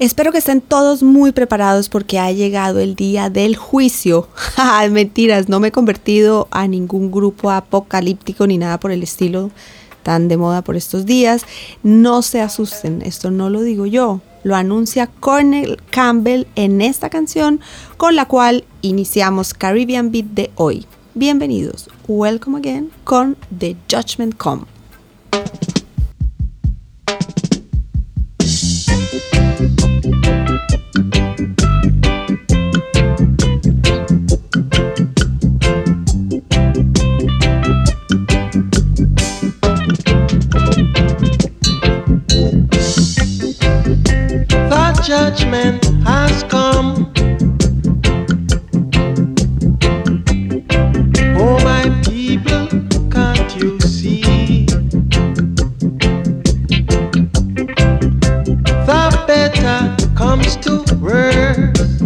Espero que estén todos muy preparados porque ha llegado el día del juicio. Mentiras, no me he convertido a ningún grupo apocalíptico ni nada por el estilo tan de moda por estos días. No se asusten, esto no lo digo yo, lo anuncia Cornel Campbell en esta canción con la cual iniciamos Caribbean Beat de hoy. Bienvenidos, welcome again con The Judgment Come. Judgment has come. Oh, my people, can't you see? The better comes to worse.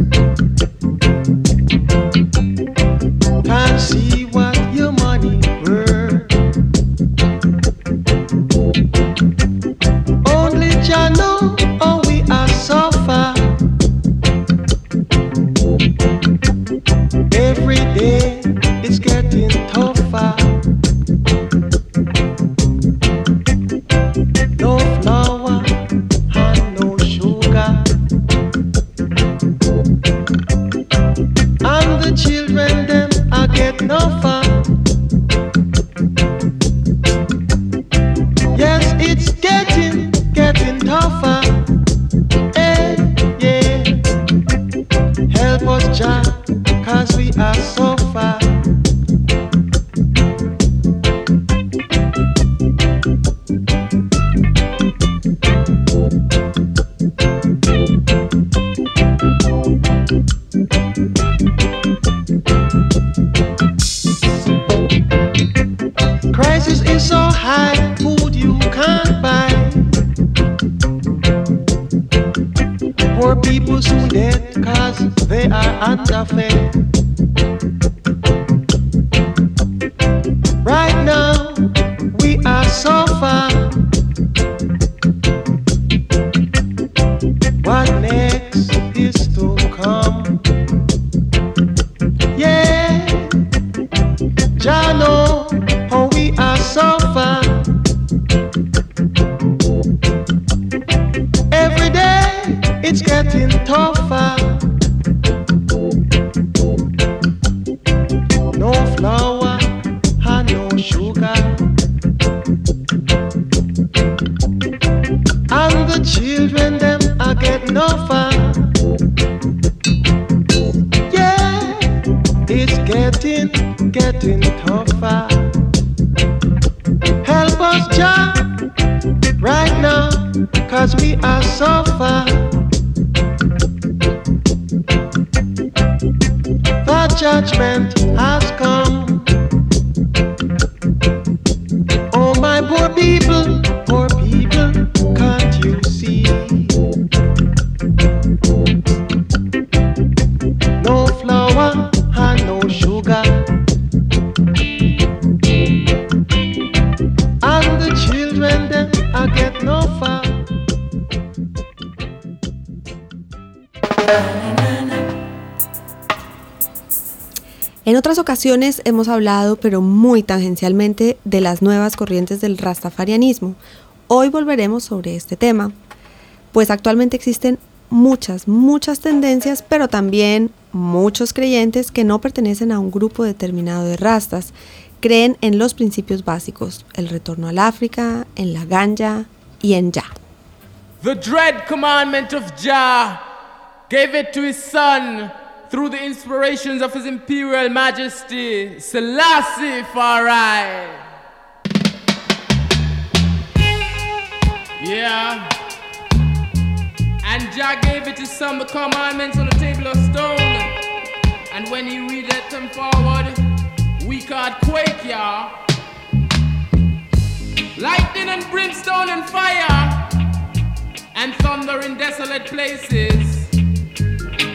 Judgment has come. Oh, my poor people, poor people, otras ocasiones hemos hablado, pero muy tangencialmente, de las nuevas corrientes del rastafarianismo. Hoy volveremos sobre este tema, pues actualmente existen muchas, muchas tendencias, pero también muchos creyentes que no pertenecen a un grupo determinado de rastas, creen en los principios básicos, el retorno al África, en la ganja y en ya. The dread commandment of Jah gave it to his son through the inspirations of his imperial majesty, Selassie Farai. Yeah. And Jah gave it to some the commandments on the table of stone. And when he read them forward, we called quake, y'all. Lightning and brimstone and fire, and thunder in desolate places.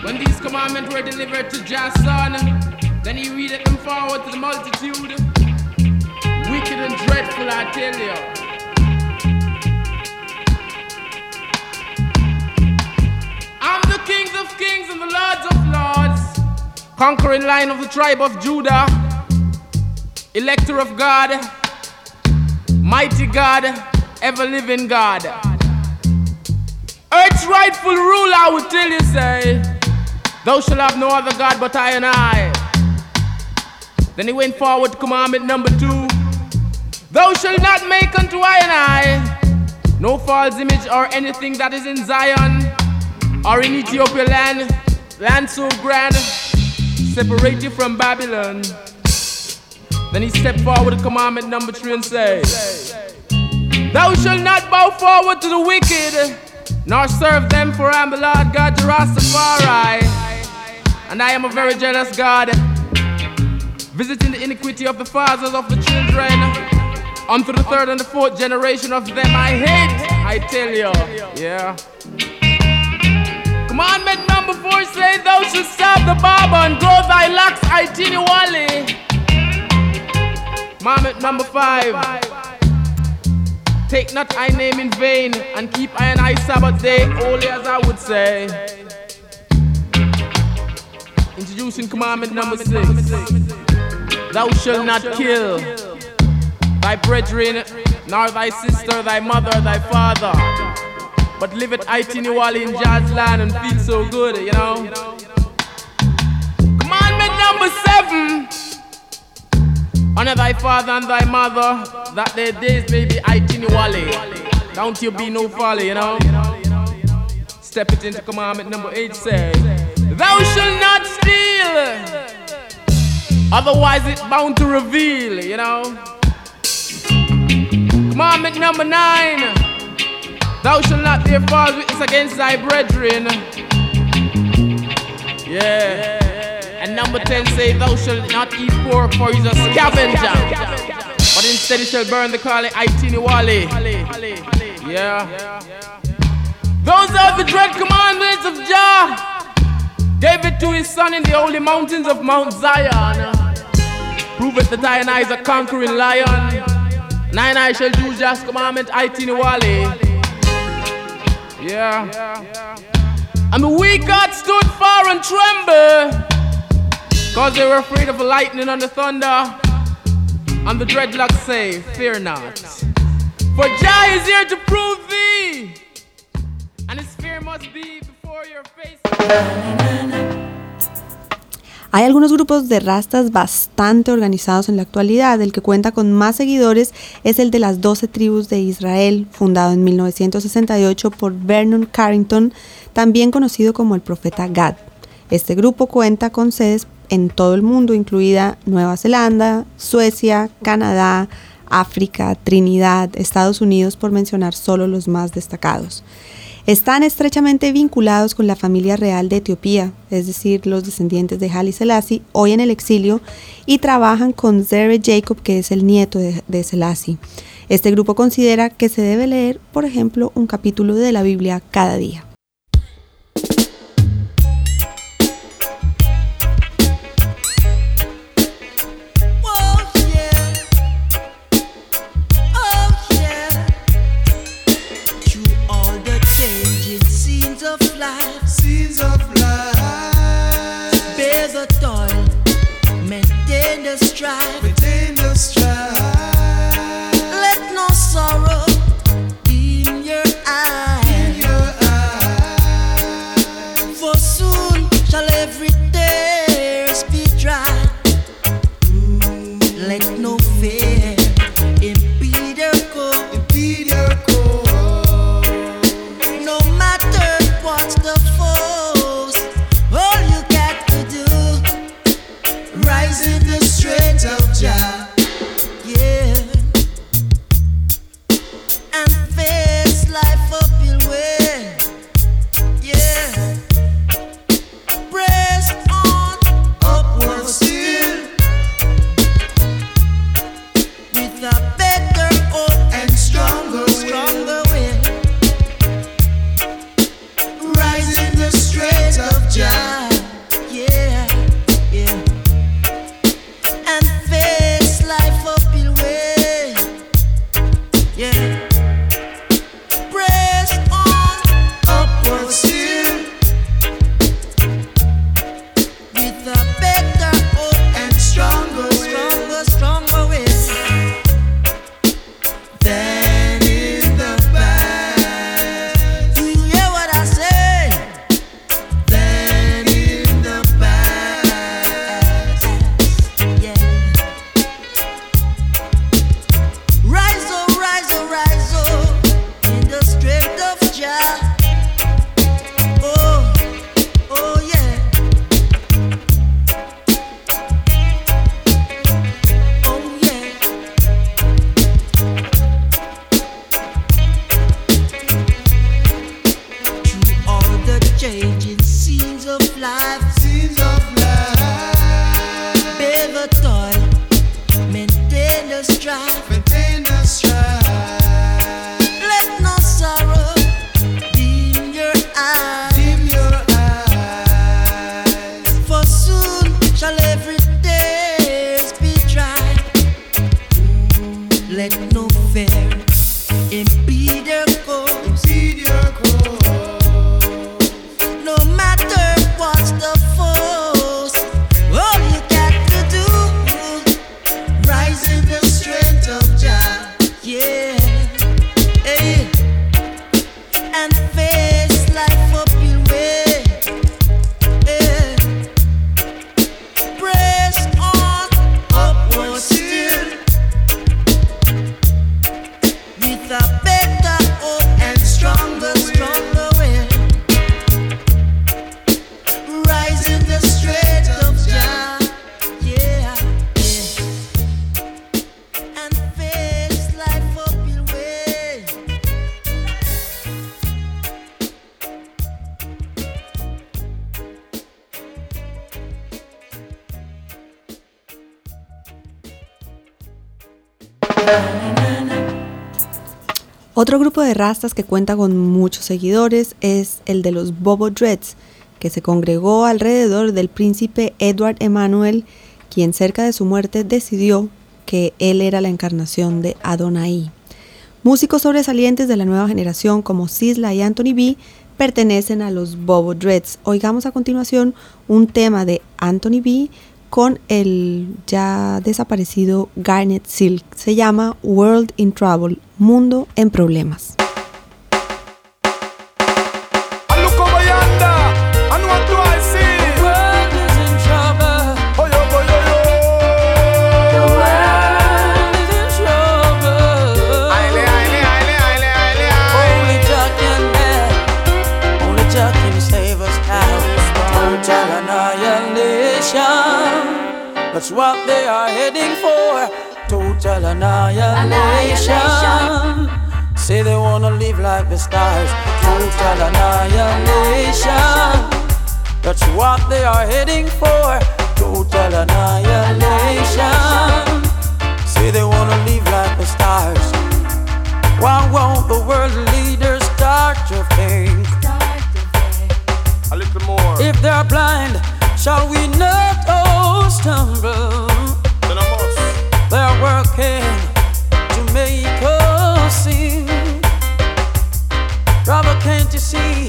When these commandments were delivered to Jason, then he readeth them forward to the multitude. Wicked and dreadful, I tell you. I'm the kings of kings and the lords of lords, conquering line of the tribe of Judah, elector of God, mighty God, ever living God. Earth's rightful ruler, I would tell you, say, Thou shalt have no other God but I and I. Then he went forward to commandment number two Thou shalt not make unto I and I no false image or anything that is in Zion or in Ethiopia land, land so grand, separated from Babylon. Then he stepped forward to commandment number three and said, Thou shalt not bow forward to the wicked, nor serve them, for I am the Lord God, Rastafari. And I am a very jealous God, visiting the iniquity of the fathers of the children, unto the third and the fourth generation of them I hate, I tell you. Yeah. Commandment number four says, Thou shalt serve the barber and grow thy locks itinually. Commandment number five. Take not thy name in vain and keep I and I Sabbath day holy as I would say. Introducing commandment number six. Thou shalt not kill thy brethren, nor thy sister, thy mother, thy father. But live it itinually in Jazz land and feel so good, you know. Commandment number seven. Honor thy father and thy mother, that their days may be itinually. Don't you be no folly, you know. Step it into commandment number eight say, Thou shalt not steal. Otherwise it's bound to reveal, you know. Commandment number nine. Thou shalt not bear false witness against thy brethren. Yeah. And number 10 say, Thou shalt not eat pork, for he's a scavenger. But instead he shall burn the Kali Aitiniwali. Yeah. Those are the dread commandments of Jah. Gave it to his son in the holy mountains of Mount Zion. Prove it that I and I is a conquering lion. Nine I shall do just commandment I Aitiniwali. Yeah. And the weak God stood far and trembled. Cause they were afraid of the lightning and the thunder. And the dreadlocks say, Fear not. For Jah is here to prove thee. And his fear must be before your face. Hay algunos grupos de rastas bastante organizados en la actualidad. El que cuenta con más seguidores es el de las 12 tribus de Israel, fundado en 1968 por Vernon Carrington, también conocido como el profeta Gad. Este grupo cuenta con sedes en todo el mundo, incluida Nueva Zelanda, Suecia, Canadá, África, Trinidad, Estados Unidos, por mencionar solo los más destacados. Están estrechamente vinculados con la familia real de Etiopía, es decir, los descendientes de Haile Selassie, hoy en el exilio, y trabajan con Zere Jacob, que es el nieto de, de Selassie. Este grupo considera que se debe leer, por ejemplo, un capítulo de la Biblia cada día. Maintain changing. De rastas que cuenta con muchos seguidores es el de los Bobo Dreads, que se congregó alrededor del príncipe Edward Emmanuel, quien cerca de su muerte decidió que él era la encarnación de Adonai. Músicos sobresalientes de la nueva generación como Sisla y Anthony B pertenecen a los Bobo Dreads. Oigamos a continuación un tema de Anthony B con el ya desaparecido Garnet Silk. Se llama World in Trouble, Mundo en Problemas. That's what they are heading for. Total annihilation. Say they wanna live like the stars. Total annihilation. That's what they are heading for. Total annihilation. Say they wanna live like the stars. Why won't the world leaders start to think? A little more. If they're blind, shall we not all stumble? I must. They're working to make us sing. Brother, can't you see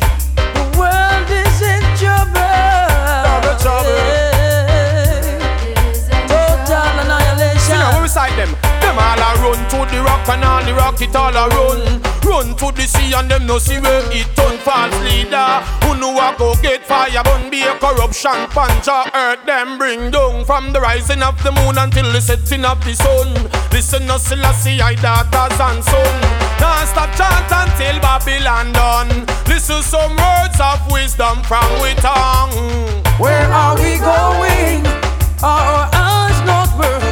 and all the rock it all a run. Run to the sea and them no see where it turn false leader. Who know a go get fire, bun be a corruption punch or earth them bring down from the rising of the moon until the setting of the sun. Listen no Selassie, I daughters and son. Now stop chant until Babylon done. Listen some words of wisdom from we tongue. Where are we going? Our eyes not working?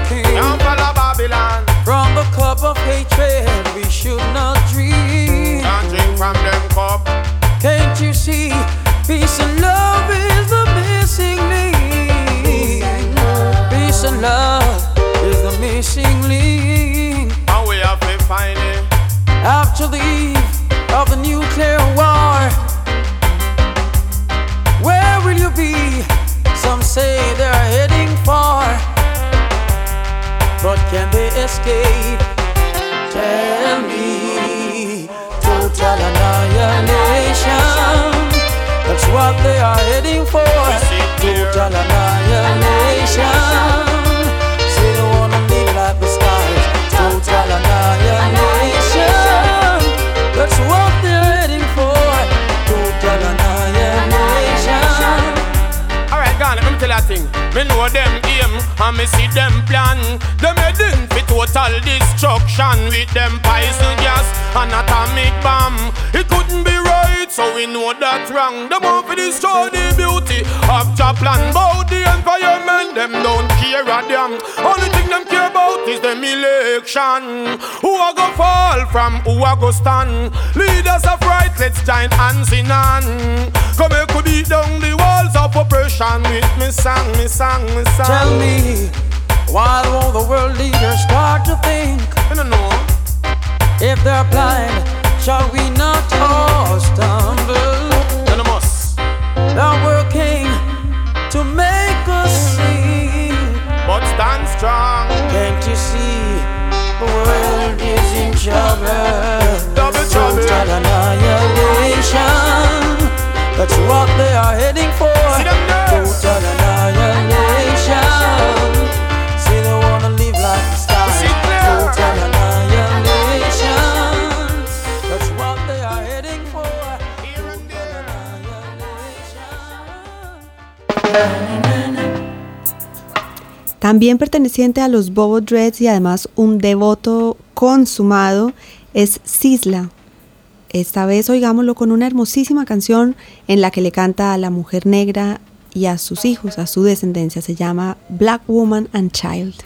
Of we should not drink. can't drink from them cup. Can't you see? Peace and love is the missing link. Peace and love is the missing link. And we have to find it. After the eve of the nuclear war, where will you be? Some say they're heading far, but can they escape? Tell total annihilation. That's what they are heading for. Total annihilation. Say they wanna live like the stars. Total annihilation. That's what they're heading for. Total annihilation. Alright, gone, let me tell you a thing. Me know them and me see them plan. Them heading for total destruction with them poison gas and atomic bomb. It couldn't be right, so we know that wrong. Them want to destroy the beauty of Japan. About the environment, them don't care a damn. Only thing them care about is them election. Who a go fall from who a go stand? Leaders of right, let's join hands in hand. Come here, could beat down the walls of oppression with me song, me song, me song. Tell me, why won't the world leaders start to think? If they're blind, shall we not all stumble? Then I must. They're working to make us see. But stand strong. Can't you see the world is in trouble? Double trouble. Total annihilation. That's what they are heading for. También perteneciente a los Bobo Dreads y además un devoto consumado es Sisla. Esta vez oigámoslo con una hermosísima canción en la que le canta a la mujer negra y a sus hijos, a su descendencia. Se llama Black Woman and Child.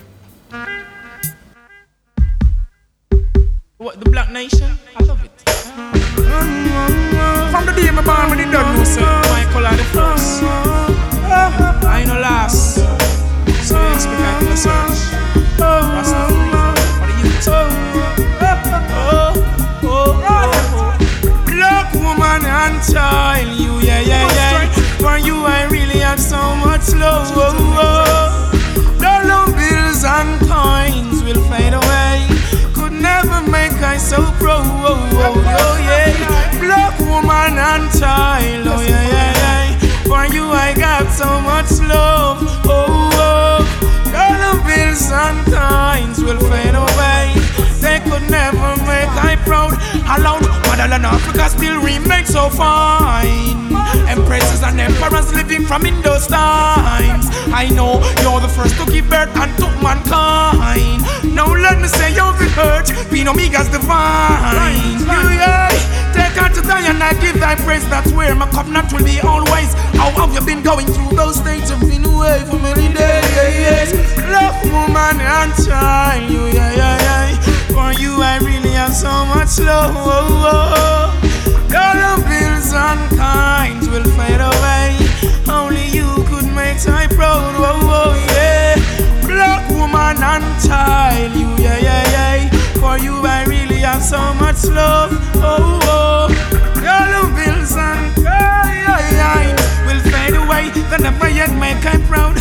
Black woman and child, you, yeah, yeah, yeah. For you, I really have so much love. Bills and coins will fade away. Could never make Black woman and child, oh, yeah, yeah, yeah. For you, I got so much love. oh. oh. Dollar bills and coins will fade away. They could never make I proud. Alone, motherland Africa still remains so fine. Empresses and emperors living from in those times. I know you're the first to give birth and unto mankind. Now let me say you're the hurt, being Omega's divine. Yeah. Take her to die and I give thy praise. That's where my covenant will be always. How have you been going through those states? You've been away for many days. Love, woman, and child. So much love. Dollar bills and kinds will fade away. Only you could make I proud. Oh, oh, yeah. Black woman and child. You, yeah, yeah, yeah. For you, I really have so much love. Oh, oh. Dollar bills and kinds will fade away. They never yet make I proud.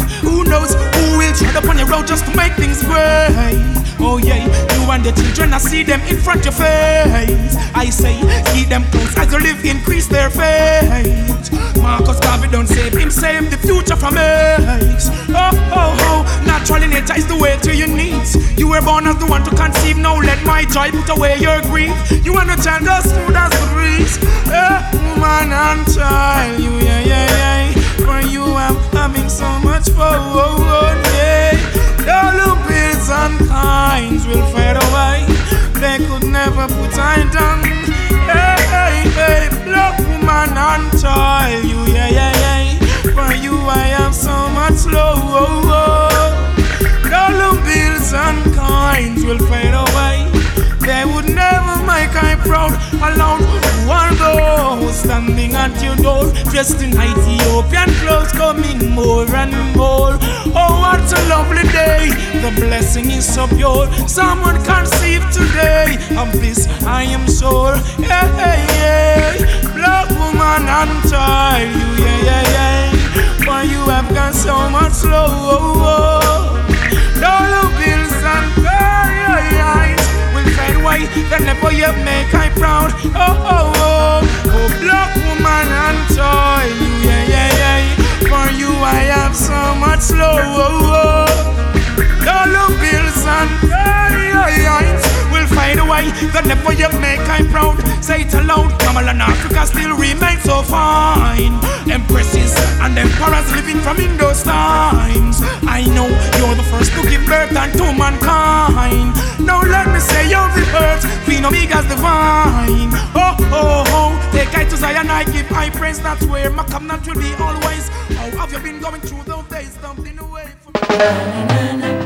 Knows who will tread upon your road just to make things great? Oh yeah, you and the children, I see them in front your face. I say, keep them close as you live, increase their faith. Marcus Garvey don't save him, save the future from us. Oh, oh, oh, natural nature is the way to your needs. You were born as the one to conceive, now let my joy put away your grief. You and the child as smooth as the breeze. Eh, woman and child, you, yeah, yeah, yeah. For you, I'm having so much fun, yeah. Dollar bills and coins will fade away. They could never put I down. Hey, hey, hey, black woman and child, you, yeah, yeah, yeah. For you, I have so much love. Dollar bills and coins will fade away. They would never make I proud alone. Are those standing at your door, dressed in Ethiopian clothes, coming more and more? Oh, what a lovely day! The blessing is so pure. Someone conceived today of this, I am sure. Yeah, yeah, yeah. Black woman and child, you, yeah, yeah, yeah. For you have got so much love. Dollar bills and coins will fade away. They never yet make I proud. Oh, oh, oh. Oh, black They never yet make I proud. Say it aloud. Kamala and Africa still remain so fine. Empresses and emperors living from in those times. I know you're the first to give birth unto mankind. Now let me say you're the earth, Queen Omega's divine. Oh, oh, oh. Take I to Zion, I give high praise. That's where my covenant will be always. How have you been going through those days? Something away from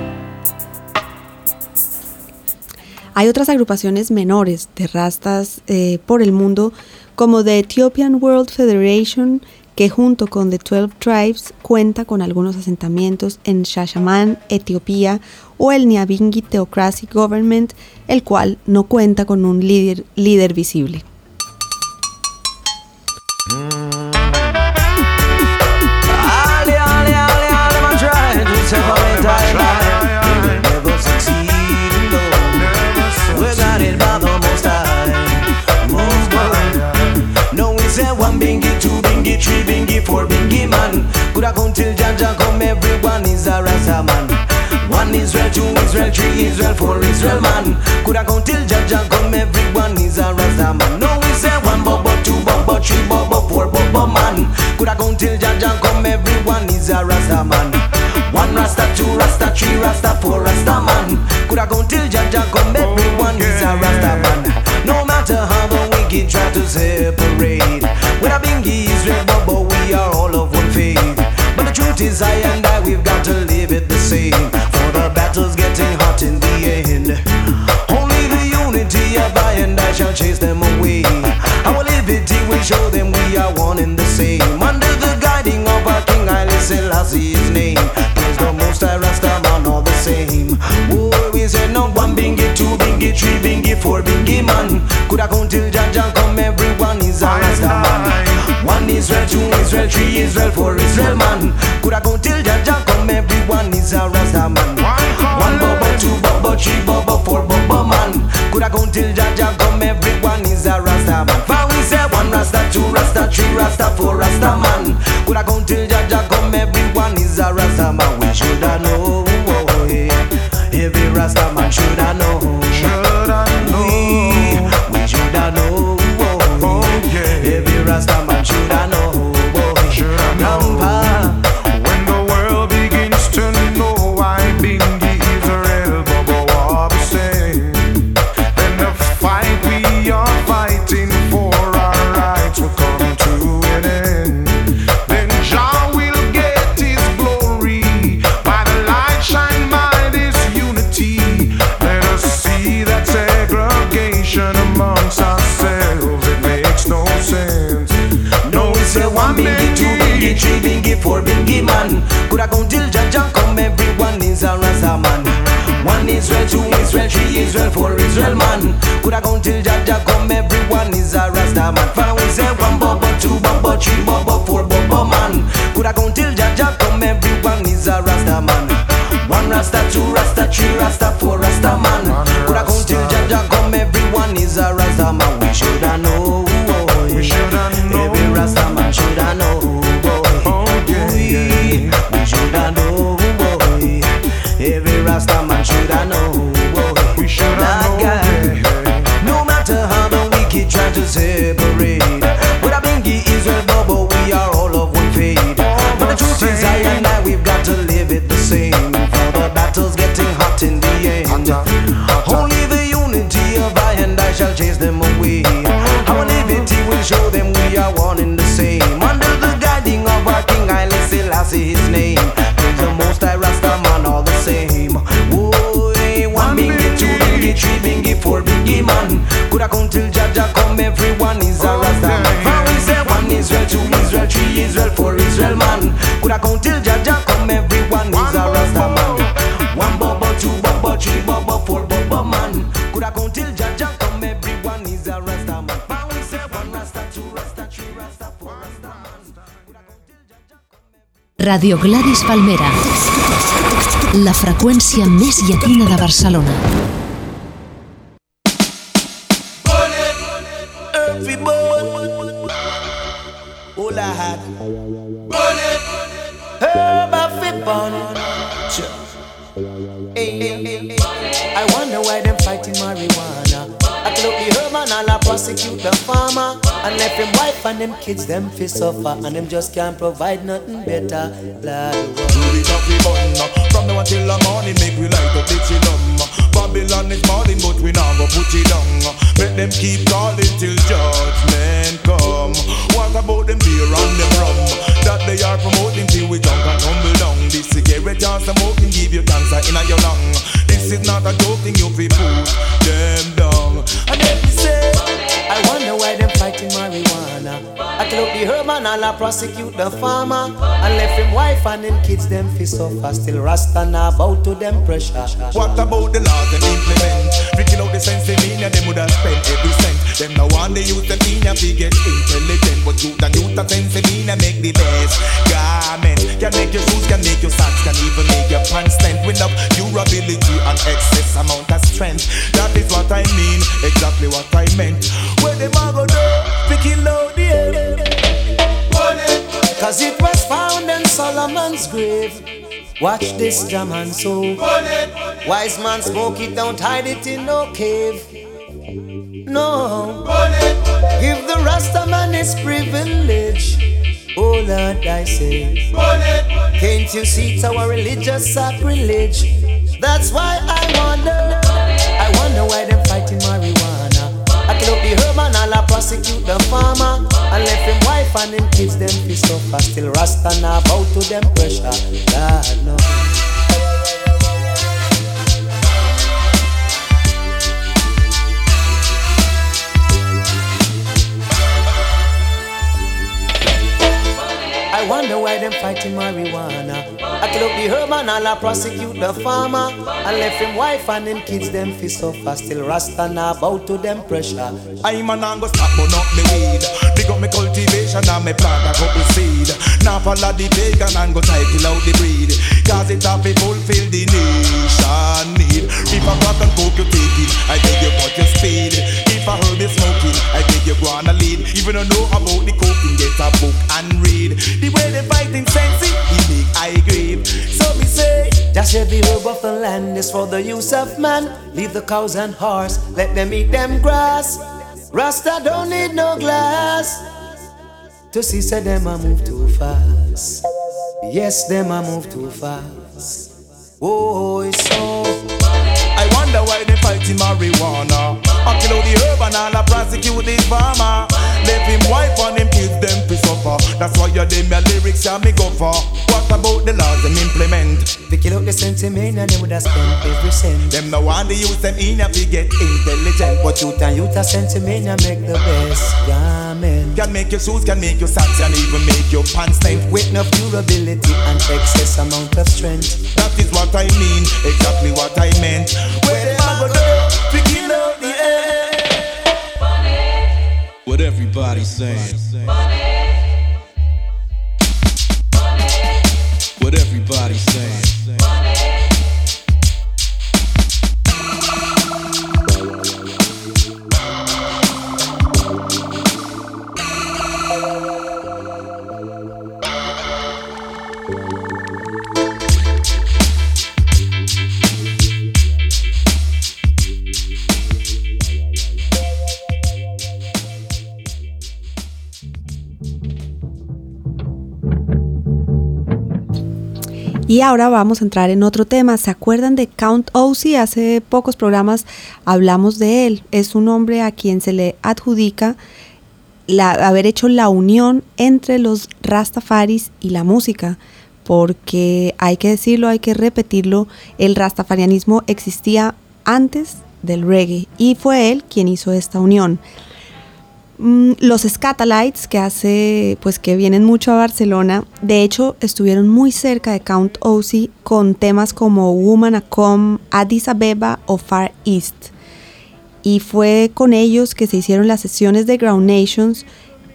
Hay otras agrupaciones menores de rastas eh, por el mundo, como The Ethiopian World Federation, que junto con The 12 Tribes cuenta con algunos asentamientos en Shashaman, Etiopía, o el Nyabingi Theocratic Government, el cual no cuenta con un líder visible. Bingy, three bingy, four bingy man. Coulda come till Jaja come, everyone is a Rasta man. One Israel, two Israel, three Israel, four Israel man. Coulda come till Jaja come, everyone is a Rasta man. No, we say one bubble, two bubble, three bubble, four bubble man. Coulda come till Jaja come, everyone is a Rasta man. One Rasta, two Rasta, three Rasta, four Rasta man. Coulda come till Jaja come, everyone is a Rasta man. No matter how wicked try to separate, when a bingy Israel, bubble, we are all of one faith. But the truth is, I and I, we've got to live it the same. Bingy, two bingy, three bingy, four bingy man. Coulda come till everyone is a Rasta man. One Israel, two Israel, three Israel, four Israel man. Coulda go till Jaja come, everyone is a Rasta man. One bubble, two bubble, three bubble, four bubble man. Coulda go till Jaja come, everyone is a Rasta man. For we say one Rasta, two Rasta, three Rasta, four Rasta man. Coulda go till Jaja come, everyone is a Rasta man. We shoulda know, oh, oh every Rasta man shoulda know. Israel, three Israel, man. Coulda go till Jaja come, everyone is a Rasta man. For we say one bubble, two bubble, three bubble, four bubble man. Coulda go till Jaja come, everyone is a Rasta man. One Rasta, two Rasta, three Rasta, four Rasta man. Coulda go till Jaja come, everyone is a Rasta man. We shoulda know. We shoulda know. Every Rasta man shoulda know. boy. Oh, yeah, We- yeah. We shoulda know. boy. Every Rasta man shoulda know. To separate, with a bingy Israel bubble, we are all of one faith. But the truth is, I and I, we've got to live it the same. For the battle's getting hot in the end. Only the unity of I and I shall chase them away. Our liberty will show them we are one and the same. Under the guiding of our King I Haile Selassie, his name. Praise the most I Rasta man, all the same. Whoa, eh, one bingy, two bingy, three bingy, four bingy man. Coulda come till Jaja come, everyone is a Rasta man. For we say one Israel, two Israel, three Israel, four Israel man. Coulda come till Jaja come, everyone is a Rasta man. One bubble, two bubble, three bubble, four bubble man. Coulda come till Jaja come, everyone is a Rasta man. For we say one Rasta, two Rasta, three Rasta, four Rasta man. Coulda come till Jaja come, Radio Gladys Palmera. La freqüència més llatina de Barcelona. And them kids them fi suffer. And them just can't provide nothing better. Lord, Do the coffee bun uh, From now until the morning Make we light up the chillum uh. Babylon is falling But we now go put it down uh. Make them keep calling Till judgment come. What about them beer and them rum? That they are promoting Till we drunk and tumble down. This cigarette and smoking Give you cancer in your lung. This is not a joke I prosecute the farmer. And left him wife and them kids them fi suffer. Still Rasta now bow to them pressure. What about the laws them implement? Freaking out the sense they mean, them would have spent every cent. Them no they use the mean, yeah, fi get intelligent. But you the youth of sense they yeah, make the best garment. Can make your shoes, can make your socks, can even make your pants tent. With up durability and excess amount of strength. That is what I mean, exactly what I meant. Where them a go do? We kill out. Cause it was found in Solomon's grave. Watch this jam and so. Wise man smoke it, don't hide it in no cave. No. Give the Rasta man his privilege. Oh Lord, I say. Can't you see it's our religious sacrilege? That's why I wonder. I wonder why them fighting marijuana. Up the herb and all I prosecute the farmer. And left him wife and him kids them pissed off. I still Rasta now bow to them pressure. God no. Why them fighting marijuana. I kill up the herb and I prosecute the farmer. And left him wife and him kids them fi suffer. Still Rasta now bow to them pressure. I'm a go stop burn up me weed. Big up me cultivation and me plant a couple seed. Now follow the pagan and go title out the breed. Cause it have to fulfill the nation need. If a cotton coke you take it, I beg you cut your speed. If I heard is smoking, I beg you go on a lead. Even though know about the every of the land is for the use of man. Leave the cows and horse, let them eat them grass. Rasta don't need no glass. To see say them a move too fast. Yes, them a move too fast. Oh, oh, oh, it's so. I wonder why they fighting marijuana. I kill out the herb and all I prosecute the farmer. Left him wife and him kids them fi suffer. That's why you them your lyrics and me go for. What about the laws them implement? They kill out the sentiment and they would have spent every cent. Them no want the youth them in fi get intelligent. But youth and youth a sentiment and make the best garment. Can make your shoes, can make your socks, and even make your pants tight. With no durability and excess amount of strength. That is what I mean, exactly what I meant. A go the air. What everybody's saying. What everybody's saying. Y ahora vamos a entrar en otro tema. ¿Se acuerdan de Count Ossie? Hace pocos programas hablamos de él. Es un hombre a quien se le adjudica la- haber hecho la unión entre los Rastafaris y la música. Porque hay que decirlo, hay que repetirlo, el rastafarianismo existía antes del reggae y fue él quien hizo esta unión. Mm, los Scatalites que hace pues que vienen mucho a Barcelona de hecho estuvieron muy cerca de Count Ossie con temas como Woman a Com, Addis Abeba o Far East y fue con ellos que se hicieron las sesiones de Ground Nations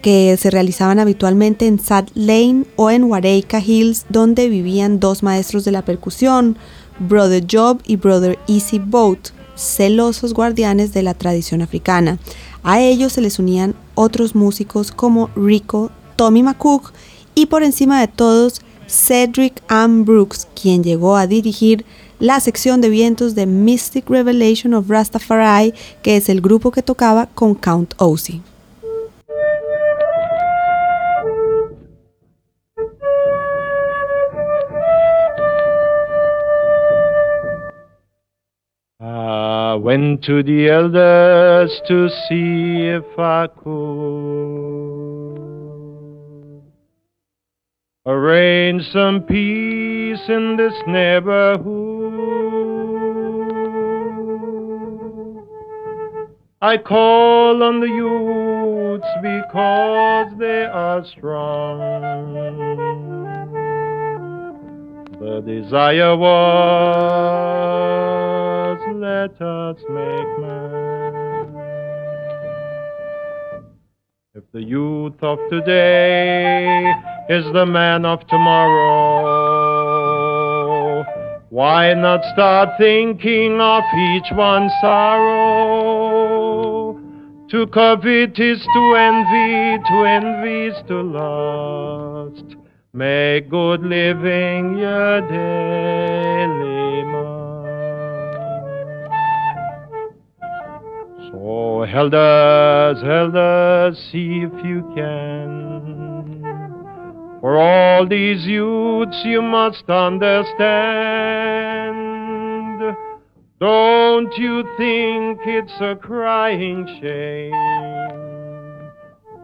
que se realizaban habitualmente en Sad Lane o en Wareika Hills donde vivían dos maestros de la percusión Brother Job y Brother Easy Boat celosos guardianes de la tradición africana. A ellos se les unían otros músicos como Rico, Tommy McCook y por encima de todos Cedric Ann Brooks, quien llegó a dirigir la sección de vientos de Mystic Revelation of Rastafari, que es el grupo que tocaba con Count Ossie. I went to the elders to see if I could arrange some peace in this neighborhood. I call on the youths because they are strong. The desire was, let us make man. If the youth of today is the man of tomorrow, why not start thinking of each one's sorrow? To covet is to envy, to envy is to lust. Make good living your daily must. So, elders, elders, see if you can. For all these youths you must understand. Don't you think it's a crying shame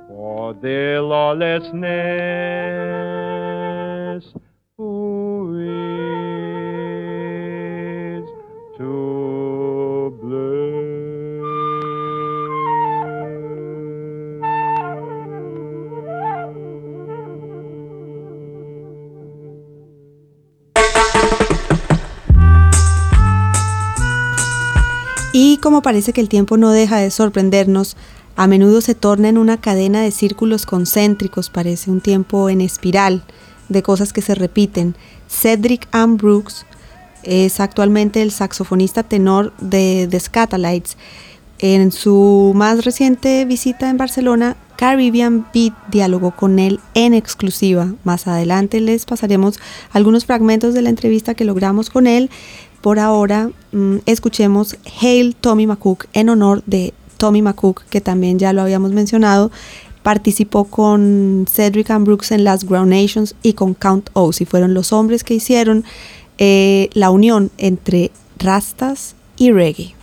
for their lawlessness? Y como parece que el tiempo no deja de sorprendernos, a menudo se torna en una cadena de círculos concéntricos, parece un tiempo en espiral de cosas que se repiten. Cedric Ann Brooks es actualmente el saxofonista tenor de The Scatalites. En su más reciente visita en Barcelona, Caribbean Beat dialogó con él en exclusiva. Más adelante les pasaremos algunos fragmentos de la entrevista que logramos con él. Por ahora, mm, escuchemos Hail Tommy McCook en honor de Tommy McCook, que también ya lo habíamos mencionado. Participó con Cedric and Brooks en las Ground Nations y con Count Oz, y fueron los hombres que hicieron eh, la unión entre rastas y reggae.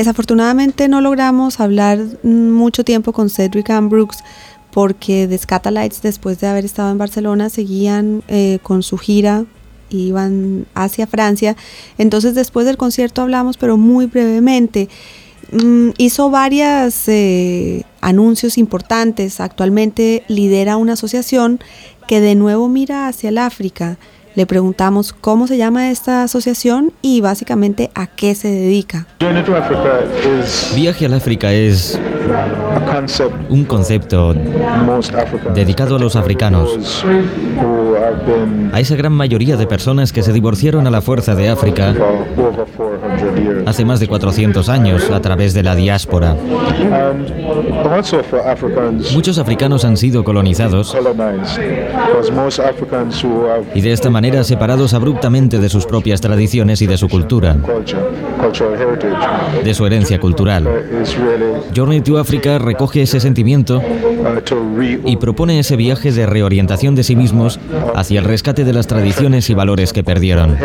Desafortunadamente no logramos hablar mucho tiempo con Cedric Ambrooks porque The Scatalites después de haber estado en Barcelona seguían eh, con su gira iban hacia Francia. Entonces después del concierto hablamos pero muy brevemente. Mm, hizo varios anuncios importantes. Actualmente lidera una asociación que de nuevo mira hacia el África le preguntamos cómo se llama esta asociación y básicamente a qué se dedica. Viaje al África es un concepto dedicado a los africanos, a esa gran mayoría de personas que se divorciaron a la fuerza de África for over 400 years. hace más de 400 años a través de la diáspora. Muchos africanos han sido colonizados y de esta manera separados abruptamente de sus propias tradiciones y de su cultura, de su herencia cultural. Journey to Africa recoge ese sentimiento y propone ese viaje de reorientación de sí mismos hacia el rescate de las tradiciones y valores que perdieron.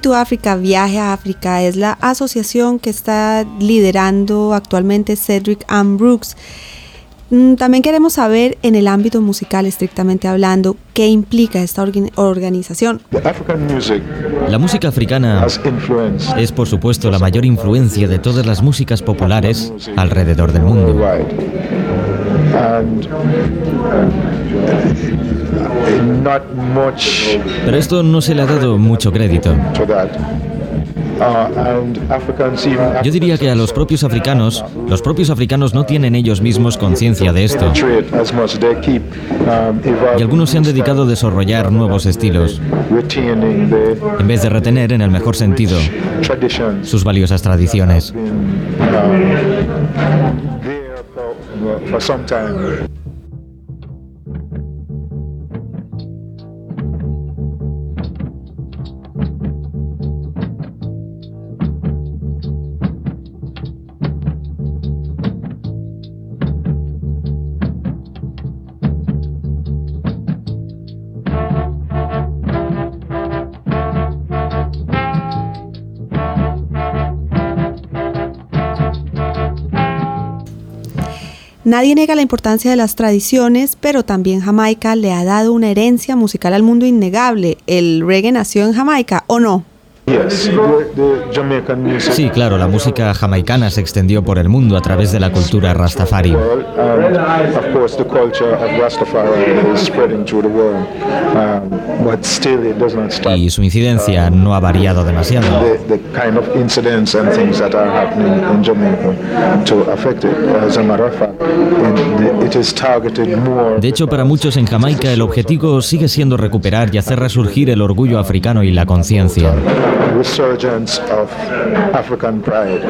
To Africa, Viaje a África, es la asociación que está liderando actualmente Cedric Ann Brooks. Mm, También queremos saber en el ámbito musical estrictamente hablando qué implica esta organ- organización. The African music La música africana es, por supuesto, la mayor influencia de todas las músicas populares alrededor del mundo. Pero esto no se le ha dado mucho crédito. Uh, Yo diría que a los propios africanos, los propios africanos no tienen ellos mismos conciencia de esto. um, Y algunos se han dedicado a desarrollar nuevos estilos, en vez de retener, en el mejor sentido, traditions sus valiosas tradiciones. For some time. Nadie niega la importancia de las tradiciones, pero también Jamaica le ha dado una herencia musical al mundo innegable. ¿El reggae nació en Jamaica o no? Sí, claro, la música jamaicana se extendió por el mundo a través de la cultura rastafari. Y su incidencia no ha variado demasiado. De hecho, para muchos en Jamaica el objetivo sigue siendo recuperar y hacer resurgir el orgullo africano y la conciencia resurgence of African pride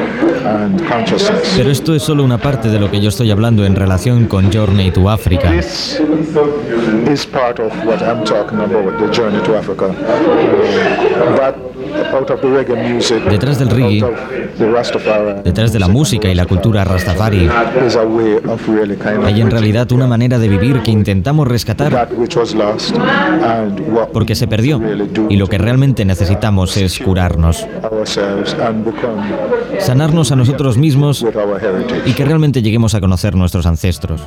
and consciousness. Pero esto es solo una parte de lo que yo estoy hablando en relación con Journey to Africa. This is part of what I'm talking about, the journey to Africa. But Detrás del reggae, detrás de la música y la cultura rastafari, hay en realidad una manera de vivir que intentamos rescatar porque se perdió. Y lo que realmente necesitamos es curarnos, sanarnos a nosotros mismos y que realmente lleguemos a conocer nuestros ancestros.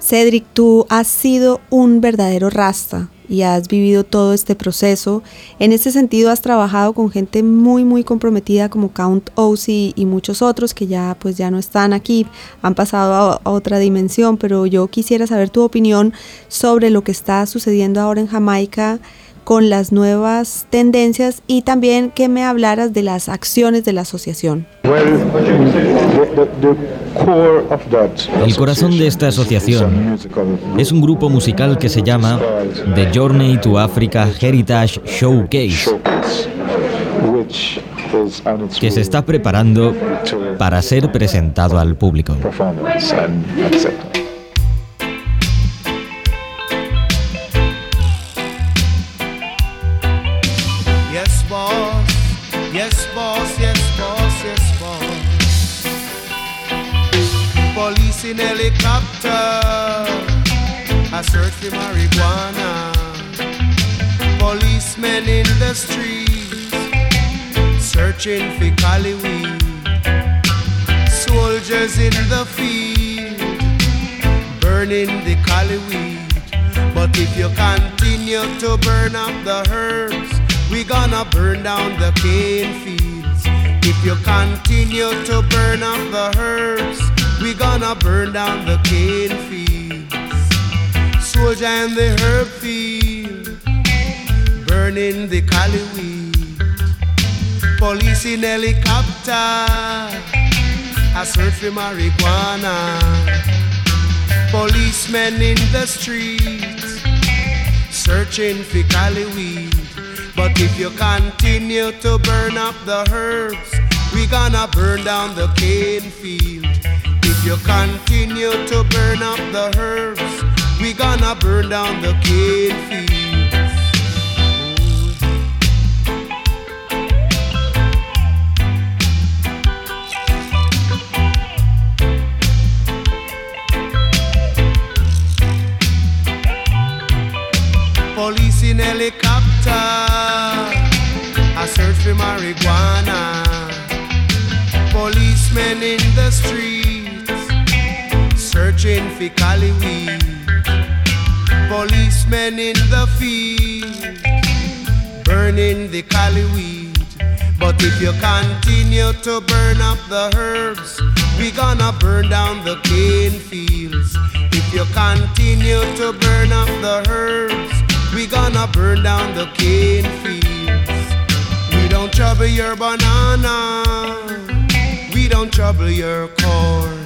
Cedric, tú has sido un verdadero rasta y has vivido todo este proceso. En ese sentido has trabajado con gente muy muy comprometida como Count Ossie y muchos otros que ya pues ya no están aquí, han pasado a otra dimensión, pero yo quisiera saber tu opinión sobre lo que está sucediendo ahora en Jamaica con las nuevas tendencias y también que me hablaras de las acciones de la asociación. Well, the, the, the core of that El corazón de esta asociación es un grupo musical que se llama The Journey to Africa Heritage Showcase, que se está preparando para ser presentado al público. In helicopter. A search for marijuana. Policemen in the streets. Searching for Cali weed. Soldiers in the field. Burning the Cali weed. But if you continue to burn up the herbs, we gonna burn down the cane fields. If you continue to burn up the herbs, we gonna burn down the cane fields. Soldier in the herb field, burning the cali weed. Police in helicopter, a search for marijuana policemen in the streets searching for cali weed. But if you continue to burn up the herbs, we gonna burn down the cane field. You continue to burn up the herbs, we gonna burn down the cane fields. Police in helicopter, a search for marijuana. Policemen in the streets, searching for cali weed. Policemen in the field, burning the cali weed. But if you continue to burn up the herbs, we gonna burn down the cane fields. If you continue to burn up the herbs, we gonna burn down the cane fields. We don't trouble your banana, we don't trouble your corn,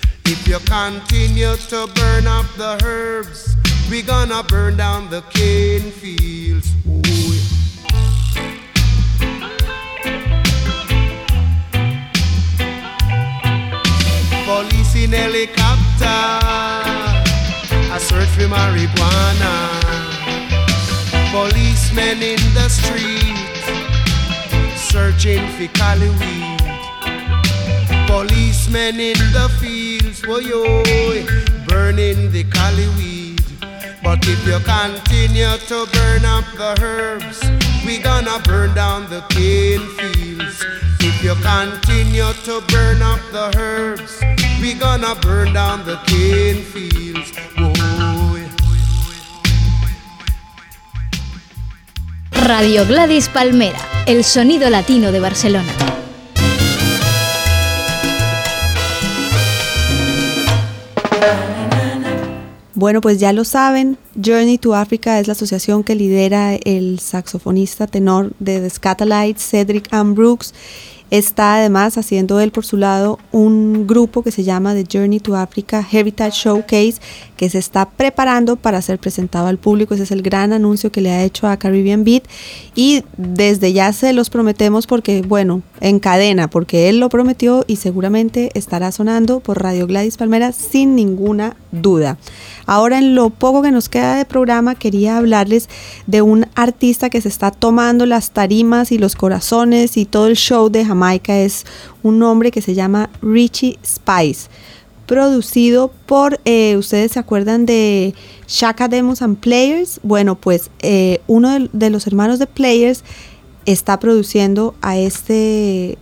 If you continue to burn up the herbs, we gonna burn down the cane fields. Ooh. Police in helicopter, a search for marijuana. Policemen in the street, searching for cali weed. Policemen in the fields, whoa burning the cali weed. But if you continue to burn up the herbs, we gonna burn down the cane fields. If you continue to burn up the herbs, we gonna burn down the cane fields. Whoa. Radio Gladys Palmera, el sonido latino de Barcelona. Bueno, pues ya lo saben, Journey to Africa es la asociación que lidera el saxofonista tenor de The Scatolites, Cedric Ann Brooks. Está además haciendo él por su lado un grupo que se llama The Journey to Africa Heritage Showcase, que se está preparando para ser presentado al público. Ese es el gran anuncio que le ha hecho a Caribbean Beat. Y desde ya se los prometemos porque, bueno, en cadena, porque él lo prometió y seguramente estará sonando por Radio Gladys Palmera sin ninguna duda. Ahora en lo poco que nos queda de programa quería hablarles de un artista que se está tomando las tarimas y los corazones y todo el show de Jamaica. Es un hombre que se llama Richie Spice producido por, eh, ¿ustedes se acuerdan de Shaka Demos and Players? Bueno, pues eh, uno de, de los hermanos de Players está produciendo a este,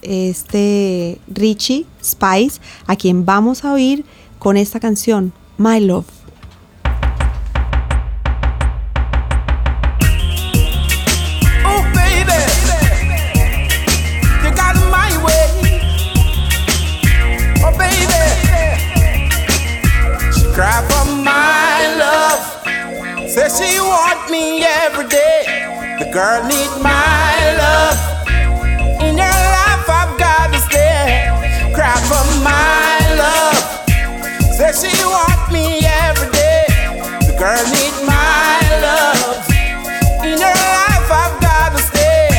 este Richie Spice, a quien vamos a oír con esta canción, My Love. Girl need my love. In her life, I've got to stay. Cry for my love. Say she want me every day. The girl need my love. In her life, I've got to stay.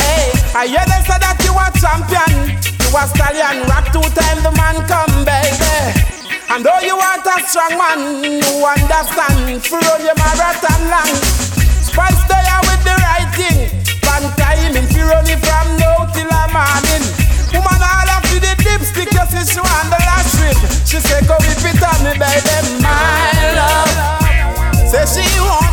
Hey, I hear they say that you are champion. You are stallion, rock two times the man come, baby. And though you want a strong man, you understand. All your marathon long. Spice there with the right thing. Van timing, for only from now till the morning. Woman all up to the dipstick, you see she want the last trip. She say, go whip it on me, baby, my love. Say she want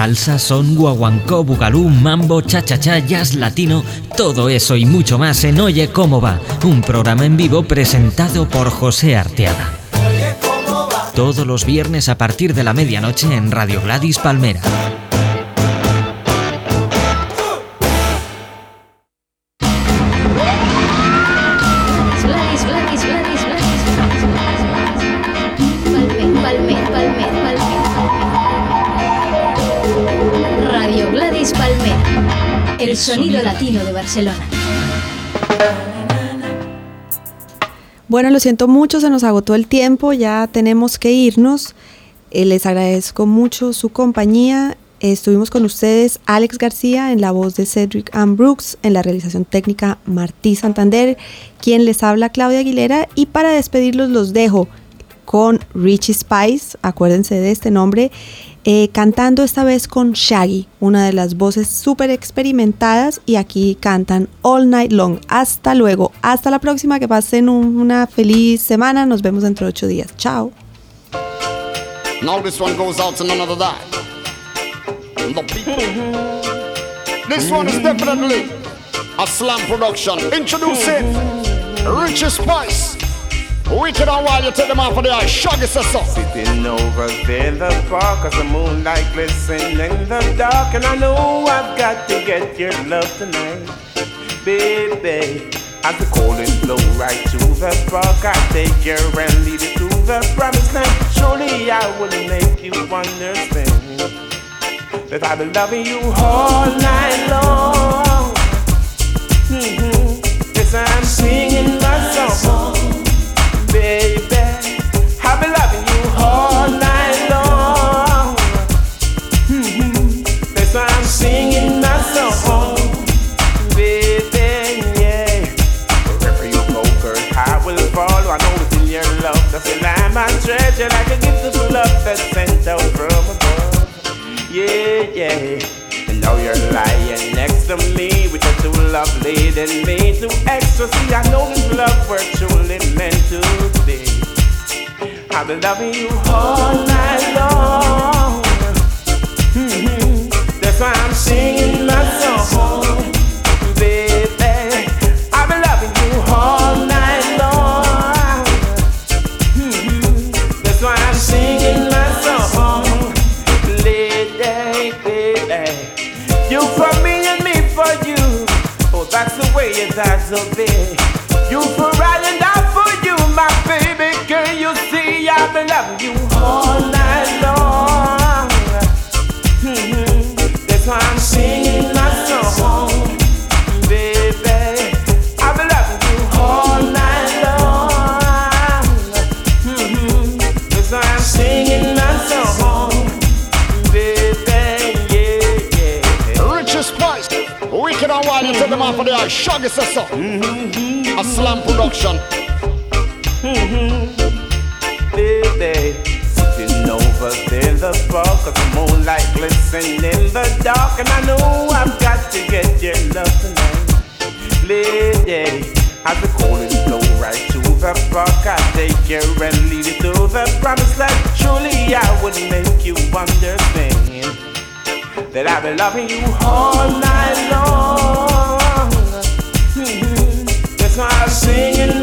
Salsa, son, guaguancó, bugalú, mambo, cha-cha-cha, jazz latino, todo eso y mucho más en Oye Cómo Va, un programa en vivo presentado por José Arteaga. Todos los viernes a partir de la medianoche en Radio Gladys Palmera. Barcelona. Bueno, lo siento mucho, se nos agotó el tiempo, ya tenemos que irnos. Eh, les agradezco mucho su compañía. Estuvimos con ustedes Alex García en la voz de Cedric Ann Brooks, en la realización técnica Martí Santander, quien les habla Claudia Aguilera y para despedirlos los dejo con Richie Spice, acuérdense de este nombre, eh, cantando esta vez con Shaggy, una de las voces súper experimentadas y aquí cantan All Night Long. Hasta luego, hasta la próxima, que pasen un- una feliz semana, nos vemos dentro de ocho días. Chao. People. This one is definitely a slam production. Introducing Richie Spice. Wicked and wild, you take them off of the eye. Shaggy says so. Sitting over there the park as the moonlight glistening in the dark And I know I've got to get your love tonight Baby, as the calling blow right to the spark I take you and lead you to the promised land Surely I will make you understand That I've been loving you all night long Mhm. Yes, I'm singing my like a gift of love that's sent out from above. Yeah, yeah. And now you're lying next to me with your true love leading me to ecstasy. I know this love we're truly meant to be. I've been loving you all night long. Mhm. That's why I'm singing my song, baby. I've been loving you all that's a bit. Wild, you take them off of the eye. Shaggy says so. A slam production. baby. Sitting over there the park, cause the moonlight glistening in the dark. And I know I've got to get your love tonight. Lady, as the calling blow right to the park, I take you and lead you to the promised land. Surely I would make you understand that I've been loving you all night long start singing